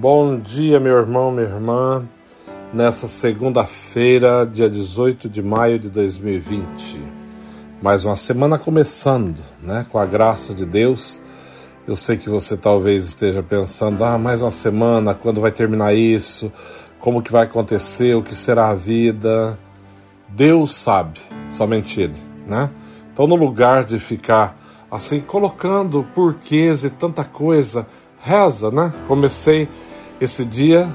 Bom dia, meu irmão, minha irmã. Nessa segunda-feira, dia 18 de maio de 2020. Mais uma semana começando, né? Com a graça de Deus. Eu sei que você talvez esteja pensando: ah, mais uma semana, quando vai terminar isso? Como que vai acontecer? O que será a vida? Deus sabe, somente Ele, né? Então, no lugar de ficar assim, colocando porquês e tanta coisa, reza, né? Comecei esse dia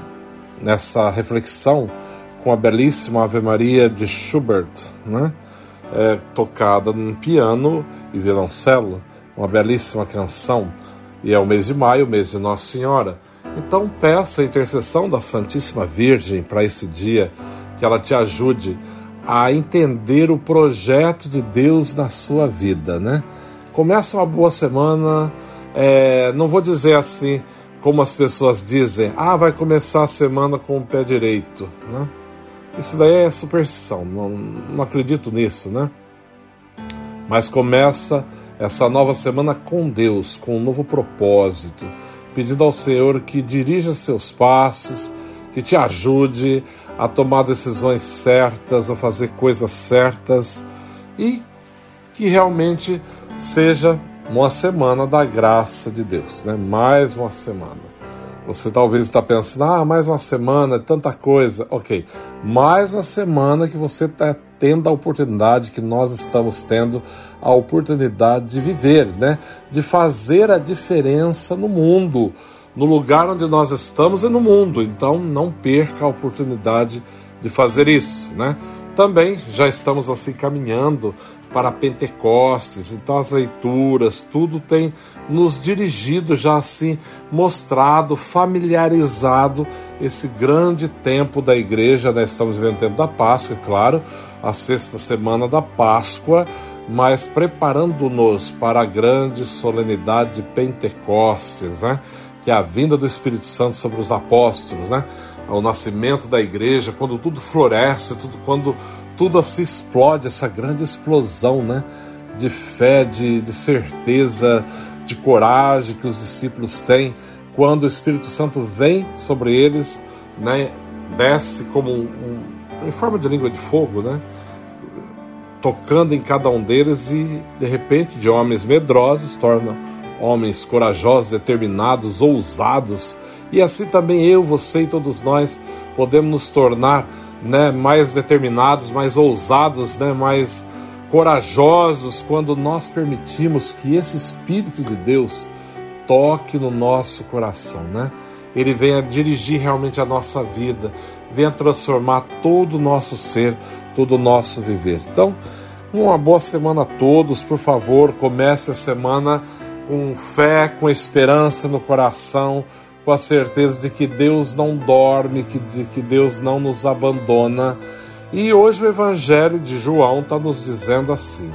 nessa reflexão com a belíssima Ave Maria de Schubert, né? É, tocada no piano e violoncelo, uma belíssima canção. E é o mês de maio, o mês de Nossa Senhora. Então peça a intercessão da Santíssima Virgem para esse dia, que ela te ajude a entender o projeto de Deus na sua vida, né? Começa uma boa semana, é, não vou dizer assim como as pessoas dizem, ah, vai começar a semana com o pé direito, né? Isso daí é superstição, não, não acredito nisso, né? Mas começa essa nova semana com Deus, com um novo propósito, pedindo ao Senhor que dirija seus passos, que te ajude a tomar decisões certas, a fazer coisas certas e que realmente seja uma semana da graça de Deus, né? Mais uma semana. Você talvez está pensando, ah, mais uma semana, tanta coisa. Ok, mais uma semana que você está tendo a oportunidade, que nós estamos tendo a oportunidade de viver, né? De fazer a diferença no mundo no lugar onde nós estamos e no mundo. Então não perca a oportunidade de fazer isso, né? Também já estamos assim caminhando para Pentecostes, então as leituras, tudo tem nos dirigido já assim, mostrado, familiarizado esse grande tempo da igreja, né? estamos vivendo o tempo da Páscoa, é claro, a sexta semana da Páscoa, mas preparando-nos para a grande solenidade de Pentecostes, né? que é a vinda do Espírito Santo sobre os apóstolos, né? O nascimento da igreja, quando tudo floresce, tudo, quando tudo se explode, essa grande explosão, né? De fé, de, de certeza, de coragem que os discípulos têm quando o Espírito Santo vem sobre eles, né? Desce como um, um, em forma de língua de fogo, né? Tocando em cada um deles e de repente de homens medrosos torna homens corajosos, determinados, ousados, e assim também eu, você e todos nós podemos nos tornar né, mais determinados, mais ousados, né, mais corajosos quando nós permitimos que esse Espírito de Deus toque no nosso coração, né? Ele venha dirigir realmente a nossa vida, venha transformar todo o nosso ser, todo o nosso viver. Então, uma boa semana a todos, por favor, comece a semana com fé, com esperança no coração, com a certeza de que Deus não dorme, que, de que Deus não nos abandona. E hoje o Evangelho de João está nos dizendo assim: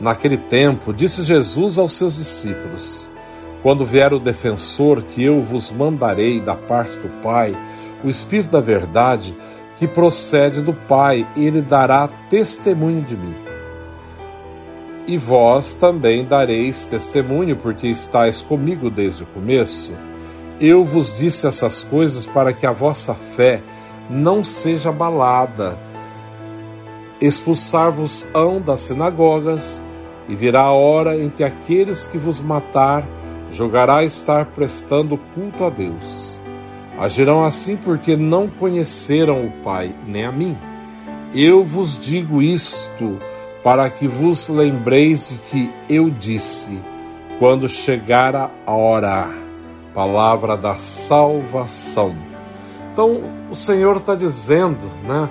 Naquele tempo, disse Jesus aos seus discípulos: Quando vier o defensor que eu vos mandarei da parte do Pai, o Espírito da Verdade, que procede do Pai, ele dará testemunho de mim. E vós também dareis testemunho, porque estáis comigo desde o começo. Eu vos disse essas coisas para que a vossa fé não seja abalada. Expulsar-vos-ão das sinagogas, e virá a hora em que aqueles que vos matar julgará estar prestando culto a Deus. Agirão assim porque não conheceram o Pai nem a mim. Eu vos digo isto para que vos lembreis de que eu disse, quando chegar a hora, palavra da salvação. Então, o Senhor está dizendo, né,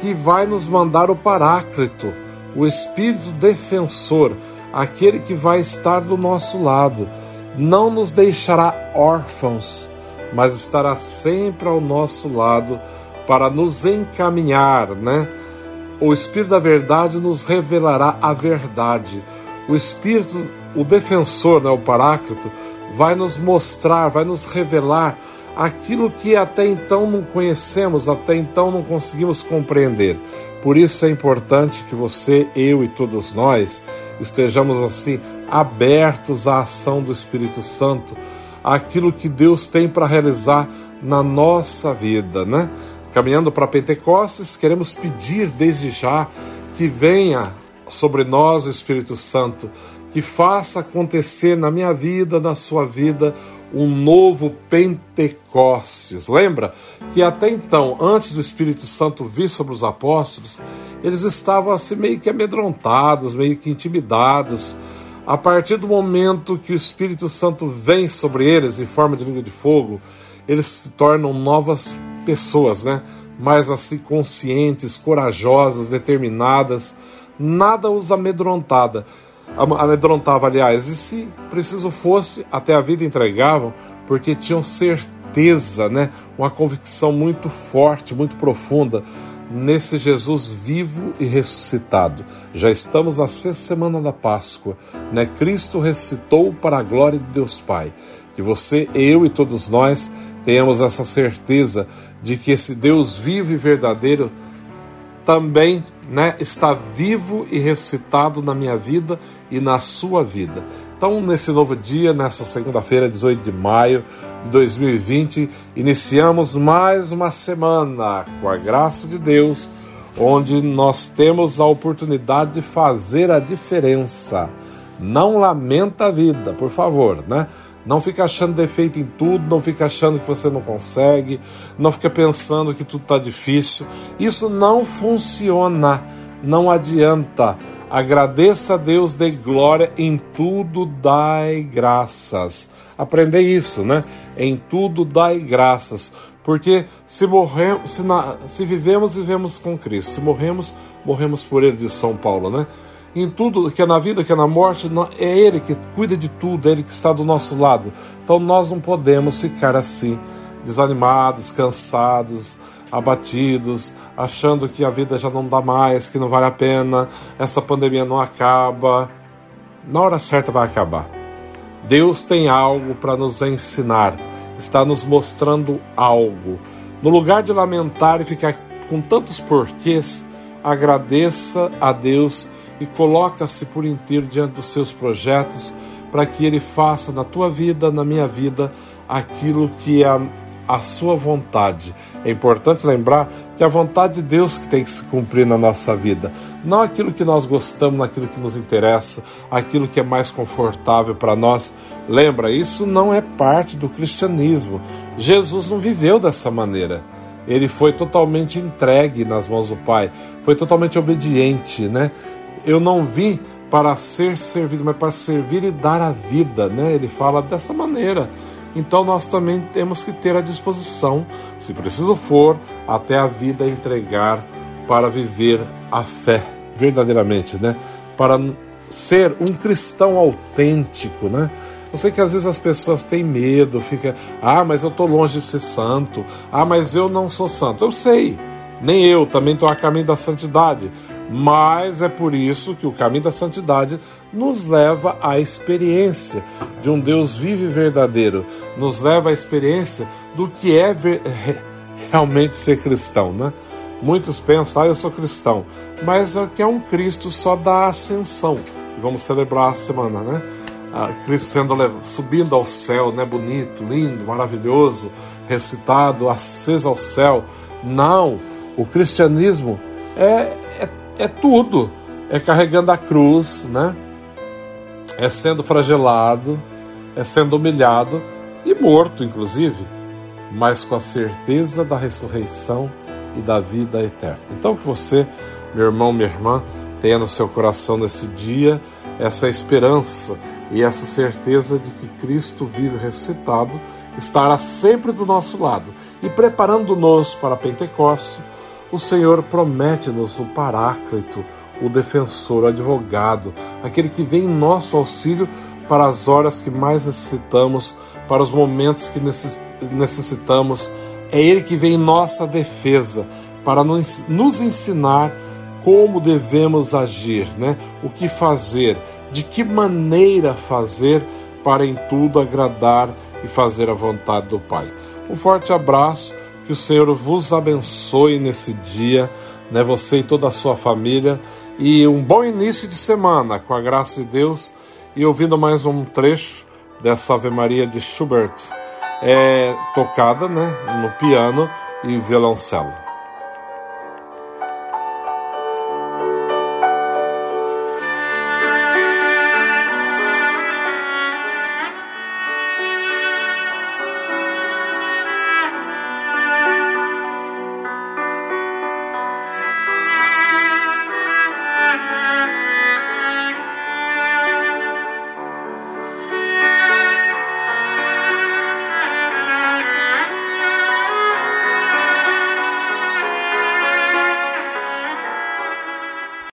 que vai nos mandar o Paráclito, o Espírito defensor, aquele que vai estar do nosso lado. Não nos deixará órfãos, mas estará sempre ao nosso lado para nos encaminhar, né? o Espírito da Verdade nos revelará a verdade. O Espírito, o defensor, né, o Paráclito, vai nos mostrar, vai nos revelar aquilo que até então não conhecemos, até então não conseguimos compreender. Por isso é importante que você, eu e todos nós estejamos assim abertos à ação do Espírito Santo, aquilo que Deus tem para realizar na nossa vida, né? Caminhando para Pentecostes, queremos pedir desde já que venha sobre nós o Espírito Santo, que faça acontecer na minha vida, na sua vida, um novo Pentecostes. Lembra que até então, antes do Espírito Santo vir sobre os apóstolos, eles estavam assim meio que amedrontados, meio que intimidados. A partir do momento que o Espírito Santo vem sobre eles em forma de língua de fogo, eles se tornam novas pessoas, né? Mais assim conscientes, corajosas, determinadas. Nada os amedrontada amedrontava, aliás, e se preciso fosse, até a vida entregavam, porque tinham certeza, né, uma convicção muito forte, muito profunda nesse Jesus vivo e ressuscitado. Já estamos na sexta semana da Páscoa, né? Cristo ressuscitou para a glória de Deus Pai. Que você, eu e todos nós tenhamos essa certeza de que esse Deus vivo e verdadeiro também né, está vivo e ressuscitado na minha vida e na sua vida. Então, nesse novo dia, nessa segunda-feira, 18 de maio de 2020, iniciamos mais uma semana com a graça de Deus, onde nós temos a oportunidade de fazer a diferença. Não lamenta a vida, por favor, né? Não fica achando defeito em tudo, não fica achando que você não consegue, não fica pensando que tudo está difícil. Isso não funciona, não adianta. Agradeça a Deus, dê glória, em tudo dai graças. Aprender isso, né? Em tudo dai graças. Porque se morremos, se, na, se vivemos, vivemos com Cristo. Se morremos, morremos por Ele, de São Paulo, né? Em tudo, que é na vida, que é na morte, é Ele que cuida de tudo, é Ele que está do nosso lado. Então nós não podemos ficar assim, desanimados, cansados, abatidos, achando que a vida já não dá mais, que não vale a pena, essa pandemia não acaba. Na hora certa vai acabar. Deus tem algo para nos ensinar, está nos mostrando algo. No lugar de lamentar e ficar com tantos porquês, agradeça a Deus e coloca-se por inteiro diante dos seus projetos para que Ele faça na tua vida, na minha vida, aquilo que é a, sua vontade. É importante lembrar que é a vontade de Deus que tem que se cumprir na nossa vida, não aquilo que nós gostamos, aquilo que nos interessa, aquilo que é mais confortável para nós. Lembra, isso não é parte do cristianismo. Jesus não viveu dessa maneira. Ele foi totalmente entregue nas mãos do Pai, foi totalmente obediente, né? Eu não vim para ser servido, mas para servir e dar a vida, né? Ele fala dessa maneira. Então nós também temos que ter a disposição, se preciso for, até a vida entregar para viver a fé verdadeiramente, né? Para ser um cristão autêntico, né? Eu sei que às vezes as pessoas têm medo, fica, ah, mas eu estou longe de ser santo, ah, mas eu não sou santo. Eu sei, nem eu também estou a caminho da santidade. Mas é por isso que o caminho da santidade nos leva à experiência de um Deus vivo e verdadeiro, nos leva à experiência do que é ver, realmente ser cristão, né? Muitos pensam, ah, eu sou cristão, mas é que é um Cristo só da ascensão. Vamos celebrar a semana, né? Ah, Cristo sendo subindo ao céu, né? Bonito, lindo, maravilhoso, recitado, aceso ao céu. Não, o cristianismo é, é tudo. É carregando a cruz, né? É sendo fragelado, é sendo humilhado e morto, inclusive, mas com a certeza da ressurreição e da vida eterna. Então, que você, meu irmão, minha irmã, tenha no seu coração nesse dia essa esperança e essa certeza de que Cristo vive ressuscitado estará sempre do nosso lado e preparando-nos para Pentecostes o Senhor promete-nos o Paráclito, o defensor, o advogado, aquele que vem em nosso auxílio para as horas que mais necessitamos, para os momentos que necessitamos. É Ele que vem em nossa defesa para nos ensinar como devemos agir, né? O que fazer, de que maneira fazer para em tudo agradar e fazer a vontade do Pai. Um forte abraço que o Senhor vos abençoe nesse dia, né, você e toda a sua família. E um bom início de semana, com a graça de Deus. E ouvindo mais um trecho, dessa Ave Maria de Schubert, é tocada né, no piano e violoncelo.